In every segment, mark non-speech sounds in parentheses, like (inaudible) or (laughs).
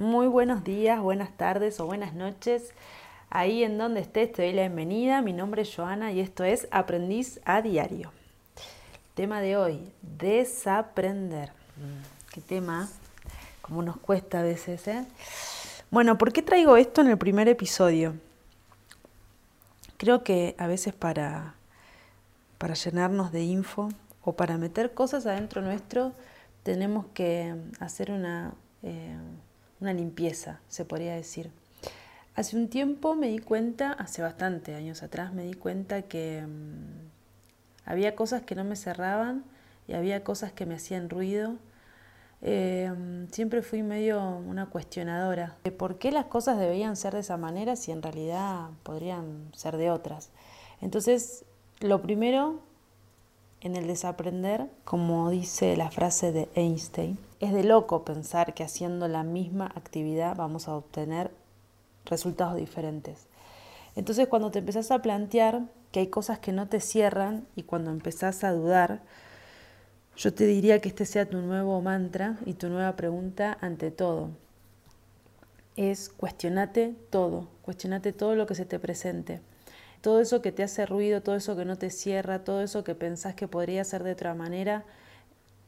Muy buenos días, buenas tardes o buenas noches. Ahí en donde estés te doy la bienvenida. Mi nombre es Joana y esto es Aprendiz a Diario. Tema de hoy, desaprender. Mm, qué tema, como nos cuesta a veces. ¿eh? Bueno, ¿por qué traigo esto en el primer episodio? Creo que a veces para, para llenarnos de info o para meter cosas adentro nuestro tenemos que hacer una, eh, una limpieza, se podría decir. Hace un tiempo me di cuenta, hace bastante años atrás, me di cuenta que mm, había cosas que no me cerraban y había cosas que me hacían ruido. Eh, siempre fui medio una cuestionadora de por qué las cosas debían ser de esa manera si en realidad podrían ser de otras. Entonces, lo primero en el desaprender, como dice la frase de Einstein, es de loco pensar que haciendo la misma actividad vamos a obtener resultados diferentes. Entonces cuando te empezás a plantear que hay cosas que no te cierran y cuando empezás a dudar, yo te diría que este sea tu nuevo mantra y tu nueva pregunta ante todo. Es cuestionate todo, cuestionate todo lo que se te presente todo eso que te hace ruido, todo eso que no te cierra, todo eso que pensás que podría ser de otra manera,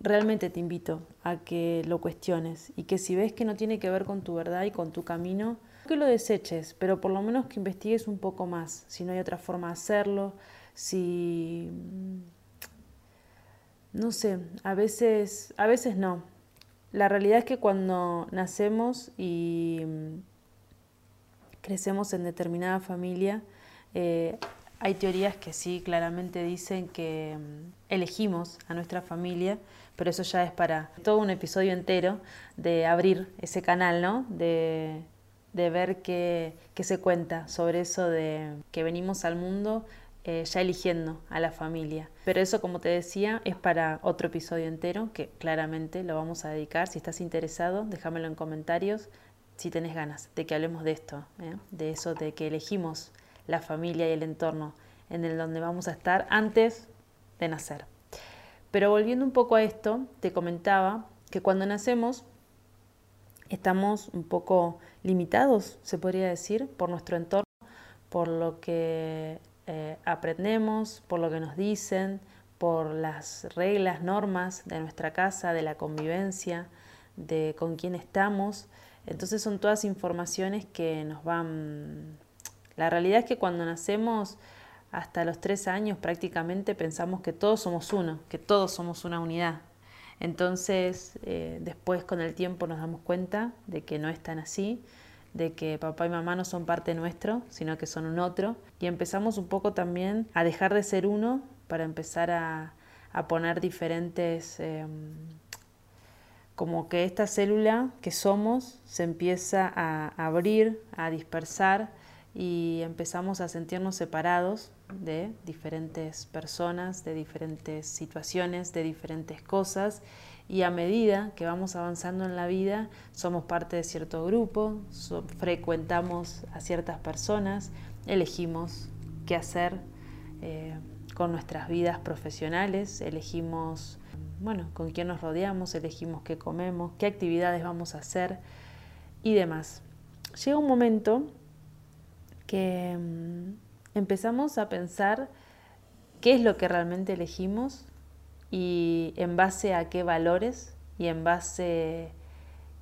realmente te invito a que lo cuestiones y que si ves que no tiene que ver con tu verdad y con tu camino, que lo deseches, pero por lo menos que investigues un poco más, si no hay otra forma de hacerlo, si no sé, a veces a veces no. La realidad es que cuando nacemos y crecemos en determinada familia, eh, hay teorías que sí claramente dicen que mm, elegimos a nuestra familia, pero eso ya es para todo un episodio entero de abrir ese canal, ¿no? De, ver qué, se cuenta sobre eso de que venimos al mundo eh, ya eligiendo a la familia. Pero eso, como te decía, es para otro episodio entero que claramente lo vamos a dedicar. Si estás interesado, déjamelo en comentarios si tenés ganas de que hablemos de esto, ¿eh? de eso de que elegimos la familia y el entorno en el donde vamos a estar antes de nacer. Pero volviendo un poco a esto, te comentaba que cuando nacemos estamos un poco limitados, se podría decir, por nuestro entorno, por lo que eh, aprendemos, por lo que nos dicen, por las reglas, normas de nuestra casa, de la convivencia, de con quién estamos. Entonces son todas informaciones que nos van la realidad es que cuando nacemos hasta los tres años prácticamente pensamos que todos somos uno, que todos somos una unidad. Entonces eh, después con el tiempo nos damos cuenta de que no es tan así, de que papá y mamá no son parte nuestro, sino que son un otro. Y empezamos un poco también a dejar de ser uno para empezar a, poner diferentes... Em, como que esta célula que somos se empieza a abrir, a dispersar y empezamos a sentirnos separados de diferentes personas, de diferentes situaciones, de diferentes cosas y a medida que vamos avanzando en la vida somos parte de cierto grupo, frecuentamos a ciertas personas, elegimos qué hacer eh, con nuestras vidas profesionales, elegimos bueno, con quién nos rodeamos, elegimos qué comemos, qué actividades vamos a hacer y demás. Llega un momento que mm, empezamos a pensar qué es lo que realmente elegimos y en base a qué valores y en base,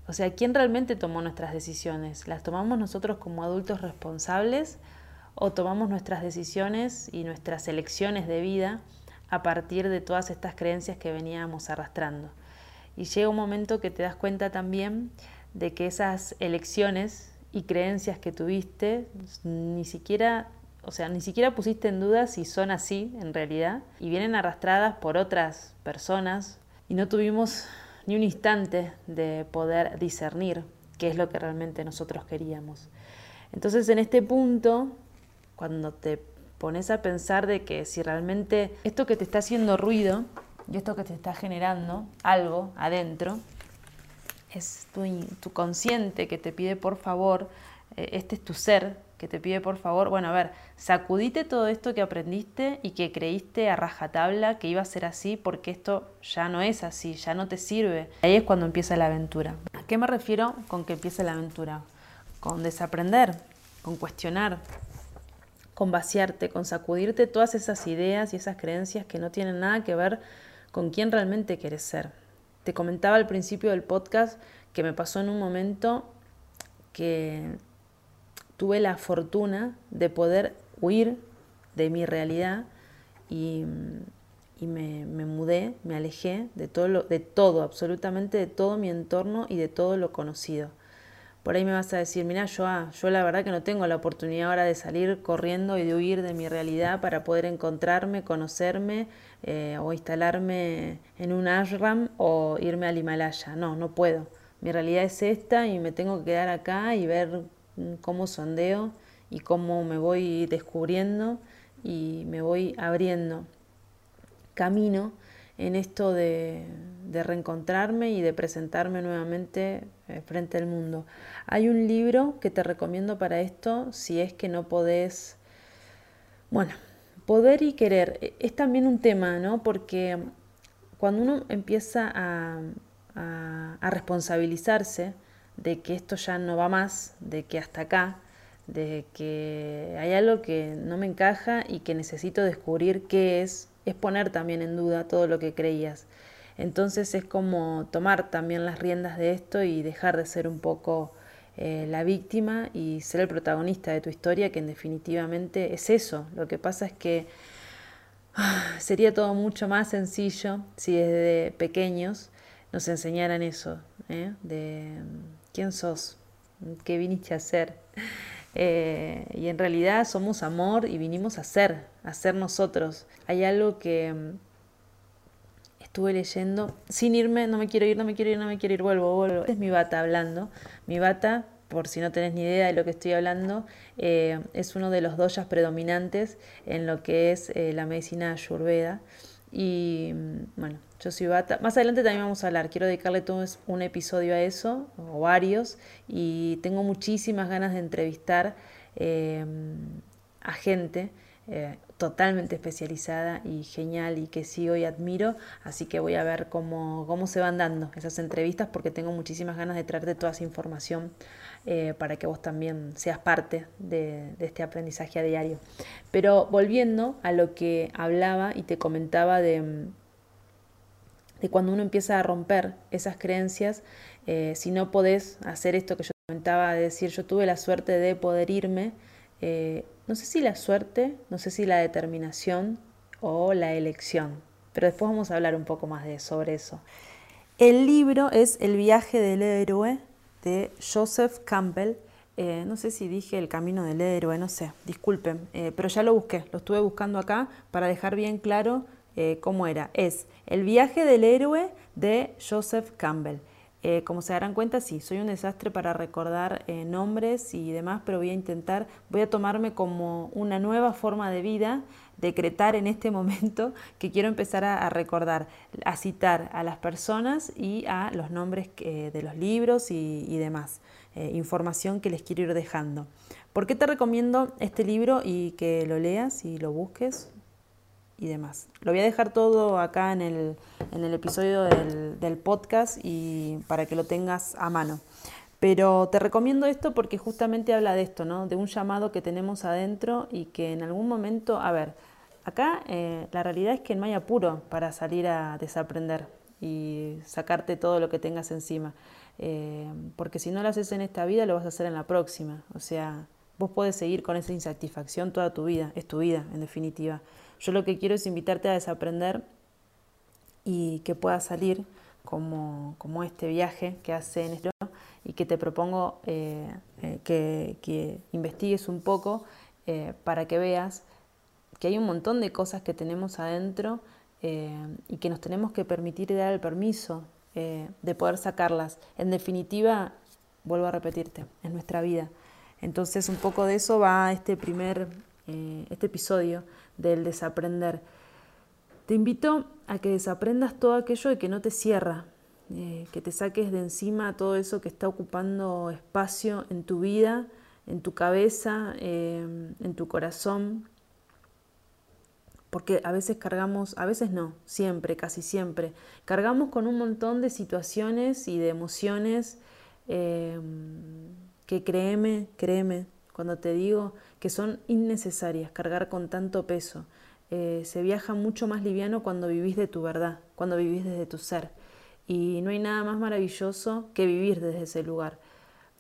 o sea, quién realmente tomó nuestras decisiones. ¿Las tomamos nosotros como adultos responsables o tomamos nuestras decisiones y nuestras elecciones de vida a partir de todas estas creencias que veníamos arrastrando? Y llega un momento que te das cuenta también de que esas elecciones y creencias que tuviste, ni siquiera, o sea, ni siquiera pusiste en duda si son así en realidad y vienen arrastradas por otras personas y no tuvimos ni un instante de poder discernir qué es lo que realmente nosotros queríamos. Entonces en este punto, cuando te pones a pensar de que si realmente esto que te está haciendo ruido y esto que te está generando algo adentro, es tu, consciente que te pide por favor, eh, este es tu ser que te pide por favor, bueno, a ver, sacudite todo esto que aprendiste y que creíste a rajatabla que iba a ser así porque esto ya no es así, ya no te sirve. Ahí es cuando empieza la aventura. qué me refiero con que empiece la aventura? Con desaprender, con cuestionar, con vaciarte, con sacudirte todas esas ideas y esas creencias que no tienen nada que ver con quién realmente quieres ser. Te comentaba al principio del podcast que me pasó en un momento que tuve la fortuna de poder huir de mi realidad y, me, mudé, me alejé de todo, lo, de todo, absolutamente de todo mi entorno y de todo lo conocido. Por ahí me vas a decir, mira, yo, ah, yo la verdad que no tengo la oportunidad ahora de salir corriendo y de huir de mi realidad para poder encontrarme, conocerme eh, o instalarme en un ashram o irme al Himalaya. No, no puedo. Mi realidad es esta y me tengo que quedar acá y ver cómo sondeo y cómo me voy descubriendo y me voy abriendo camino en esto de, reencontrarme y de presentarme nuevamente eh, frente al mundo. Hay un libro que te recomiendo para esto si es que no podés, bueno, poder y querer. E, es también un tema, ¿no? Porque cuando uno empieza a, a responsabilizarse de que esto ya no va más, de que hasta acá, de que hay algo que no me encaja y que necesito descubrir qué es, es poner también en duda todo lo que creías. Entonces es como tomar también las riendas de esto y dejar de ser un poco eh, la víctima y ser el protagonista de tu historia, que en definitivamente es eso. Lo que pasa es que ah, sería todo mucho más sencillo si desde pequeños nos enseñaran eso, ¿eh? de quién sos, qué viniste a hacer. (laughs) Eh, y en realidad somos amor y vinimos a ser, a ser nosotros. Hay algo que mm, estuve leyendo, sin irme, no me quiero ir, no me quiero ir, no me quiero ir, vuelvo, vuelvo. Es mi bata hablando. Mi bata, por si no tenés ni idea de lo que estoy hablando, eh, es uno de los doyas predominantes en lo que es eh, la medicina ayurveda. Y mm, bueno, yo soy Bata. Más adelante también vamos a hablar. Quiero dedicarle todo un episodio a eso, o varios. Y tengo muchísimas ganas de entrevistar eh, a gente totalmente especializada y genial y que sí hoy admiro. Así que voy a ver cómo, cómo se van dando esas entrevistas porque tengo muchísimas ganas de traerte toda esa información eh, para que vos también seas parte de, este aprendizaje a diario. Pero volviendo a lo que hablaba y te comentaba de, de cuando uno empieza a romper esas creencias, eh, si no podés hacer esto que yo comentaba, de decir yo tuve la suerte de poder irme, eh, no sé si la suerte, no sé si la determinación o la elección, pero después vamos a hablar un poco más de, sobre eso. El libro es El viaje del héroe de Joseph Campbell. Eh, no sé si dije el camino del héroe, no sé, disculpen, eh, pero ya lo busqué, lo estuve buscando acá para dejar bien claro eh, cómo era. Es El viaje del héroe de Joseph Campbell. Como se darán cuenta, sí, soy un desastre para recordar nombres y demás, pero voy a intentar, voy a tomarme como una nueva forma de vida decretar en este (laughs) momento que quiero empezar a, recordar, a citar a las personas y a los nombres de los libros y, demás, eh, información que les quiero ir dejando. ¿Por qué te recomiendo este libro y que lo leas y lo busques? Y demás. Lo voy a dejar todo acá en el, en el episodio del, podcast y para que lo tengas a mano. Pero te recomiendo esto porque justamente habla de esto, ¿no? De un llamado que tenemos adentro y que en algún momento, a ver, Acá eh, la realidad es que no hay apuro para salir a desaprender y sacarte todo lo que tengas encima. Eh, porque si no lo haces en esta vida, lo vas a hacer en la próxima. O sea, vos podés seguir con esa insatisfacción toda tu vida, es tu vida en definitiva. Yo lo que quiero es invitarte a desaprender y que puedas salir como, como este viaje que hace en esto y que te propongo eh, que, que, investigues un poco para que veas que hay un montón de cosas que tenemos adentro eh, y que nos tenemos que permitir dar el permiso eh, de poder sacarlas. En definitiva, vuelvo a repetirte, es nuestra vida. Entonces un poco de eso va este primer, eh, este episodio del desaprender. Te invito a que desaprendas todo aquello de que no te cierra, que te saques de encima todo eso que está ocupando espacio en tu vida, en tu cabeza, en tu corazón, porque a veces cargamos, a veces no, siempre, casi siempre, cargamos con un montón de situaciones y de emociones em, que créeme, créeme, cuando te digo que son innecesarias cargar con tanto peso. Eh, se viaja mucho más liviano cuando vivís de tu verdad, cuando vivís desde tu ser. Y no hay nada más maravilloso que vivir desde ese lugar,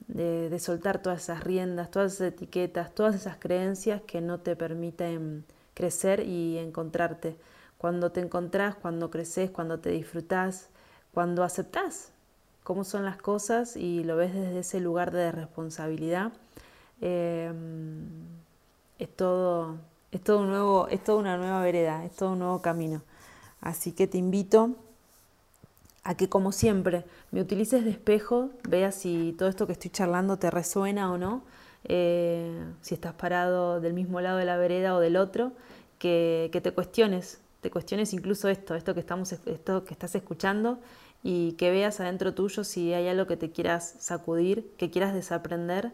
de, soltar todas esas riendas, todas esas etiquetas, todas esas creencias que no te permiten crecer y encontrarte. Cuando te encontrás, cuando creces, cuando te disfrutás, cuando aceptás cómo son las cosas y lo ves desde ese lugar de responsabilidad, eh, es todo, es todo nuevo, es toda una nueva vereda, es todo un nuevo camino. Así que te invito a que como siempre me utilices de espejo, veas si todo esto que estoy charlando te resuena o no, eh, si estás parado del mismo lado de la vereda o del otro, que, que, te cuestiones, te cuestiones incluso esto, esto que, estamos, esto que estás escuchando y que veas adentro tuyo si hay algo que te quieras sacudir, que quieras desaprender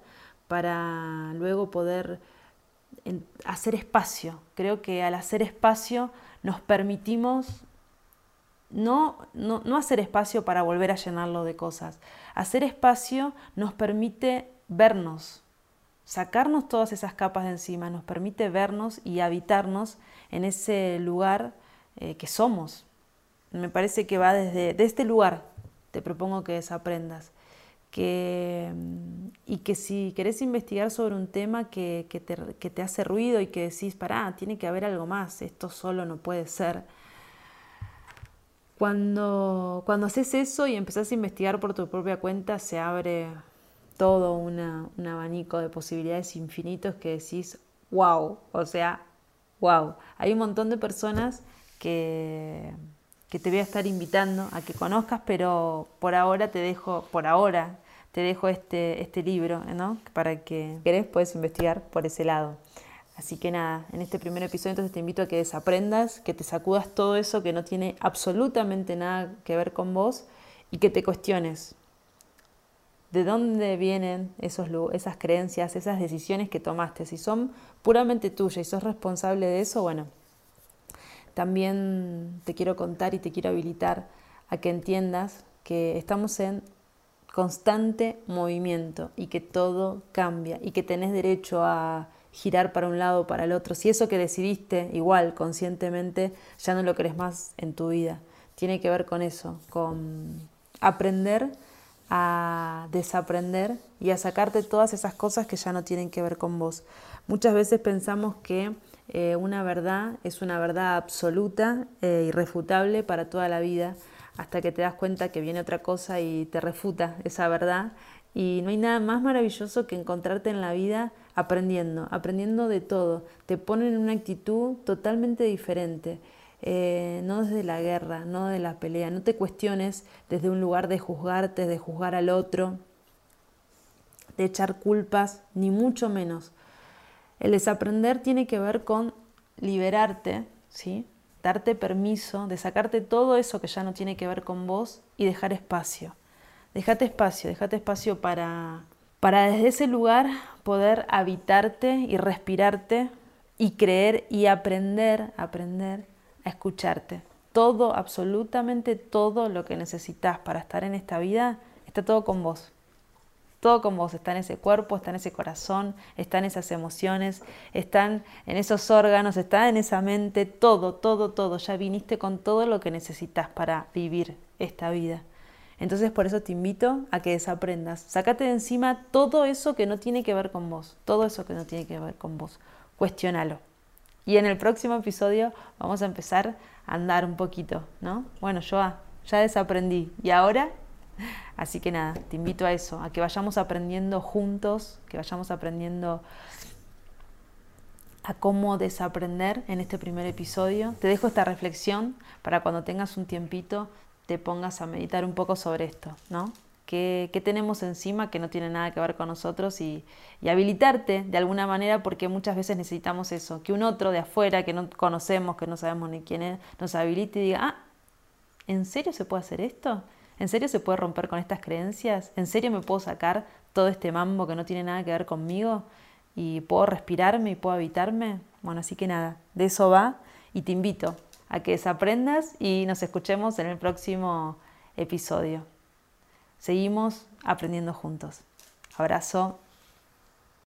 para luego poder hacer espacio. Creo que al hacer espacio nos permitimos no, no, no, hacer espacio para volver a llenarlo de cosas. Hacer espacio nos permite vernos, sacarnos todas esas capas de encima, nos permite vernos y habitarnos en ese lugar eh, que somos. Me parece que va desde de este lugar, te propongo que desaprendas. Mm, y que si querés investigar sobre un tema que, que, te, que te hace ruido y que decís, pará, tiene que haber algo más, esto solo no puede ser cuando, cuando haces eso y empezás a investigar por tu propia cuenta, se abre todo un abanico de posibilidades infinitos que decís, wow, o sea, wow. Hay un montón de personas que, que te voy a estar invitando a que conozcas, pero por ahora te dejo, por ahora te dejo este, este libro, ¿no? Para que querés puedes investigar por ese lado. Así que nada, en este primer episodio entonces te invito a que desaprendas, que te sacudas todo eso que no tiene absolutamente nada que ver con vos y que te cuestiones de dónde vienen esos, esas creencias, esas decisiones que tomaste. Si son puramente tuyas y sos responsable de eso, bueno, también te quiero contar y te quiero habilitar a que entiendas que estamos en constante movimiento y que todo cambia y que tenés derecho a girar para un lado o para el otro. Si eso que decidiste igual conscientemente ya no lo querés más en tu vida, tiene que ver con eso, con aprender a desaprender y a sacarte todas esas cosas que ya no tienen que ver con vos. Muchas veces pensamos que eh, una verdad es una verdad absoluta e irrefutable para toda la vida, hasta que te das cuenta que viene otra cosa y te refuta esa verdad. Y no hay nada más maravilloso que encontrarte en la vida aprendiendo, aprendiendo de todo. Te ponen en una actitud totalmente diferente. Eh, no desde la guerra, no de la pelea. No te cuestiones desde un lugar de juzgarte, de juzgar al otro, de echar culpas, ni mucho menos. El desaprender tiene que ver con liberarte, ¿sí? Darte permiso de sacarte todo eso que ya no tiene que ver con vos y dejar espacio. Dejate espacio, dejate espacio para para desde ese lugar poder habitarte y respirarte y creer y aprender, aprender a escucharte. Todo, absolutamente todo lo que necesitas para estar en esta vida está todo con vos. Todo con vos, está en ese cuerpo, está en ese corazón, está en esas emociones, están en esos órganos, está en esa mente, todo, todo, todo. Ya viniste con todo lo que necesitas para vivir esta vida. Entonces por eso te invito a que desaprendas. Sácate de encima todo eso que no tiene que ver con vos. Todo eso que no tiene que ver con vos. Cuestiónalo. Y en el próximo episodio vamos a empezar a andar un poquito, ¿no? Bueno, yo ya desaprendí. ¿Y ahora? (laughs) Así que nada, te invito a eso, a que vayamos aprendiendo juntos, que vayamos aprendiendo a cómo desaprender en este primer episodio. Te dejo esta reflexión para cuando tengas un tiempito te pongas a meditar un poco sobre esto, ¿no? ¿Qué, tenemos encima que no tiene nada que ver con nosotros y, habilitarte de alguna manera porque muchas veces necesitamos eso, que un otro de afuera que no conocemos, que no sabemos ni quién es, nos habilite y diga, ah, ¿en serio se puede hacer esto? ¿En serio se puede romper con estas creencias? ¿En serio me puedo sacar todo este mambo que no tiene nada que ver conmigo? ¿Y puedo respirarme y puedo habitarme? Bueno, así que nada, de eso va y te invito a que desaprendas y nos escuchemos en el próximo episodio. Seguimos aprendiendo juntos. Abrazo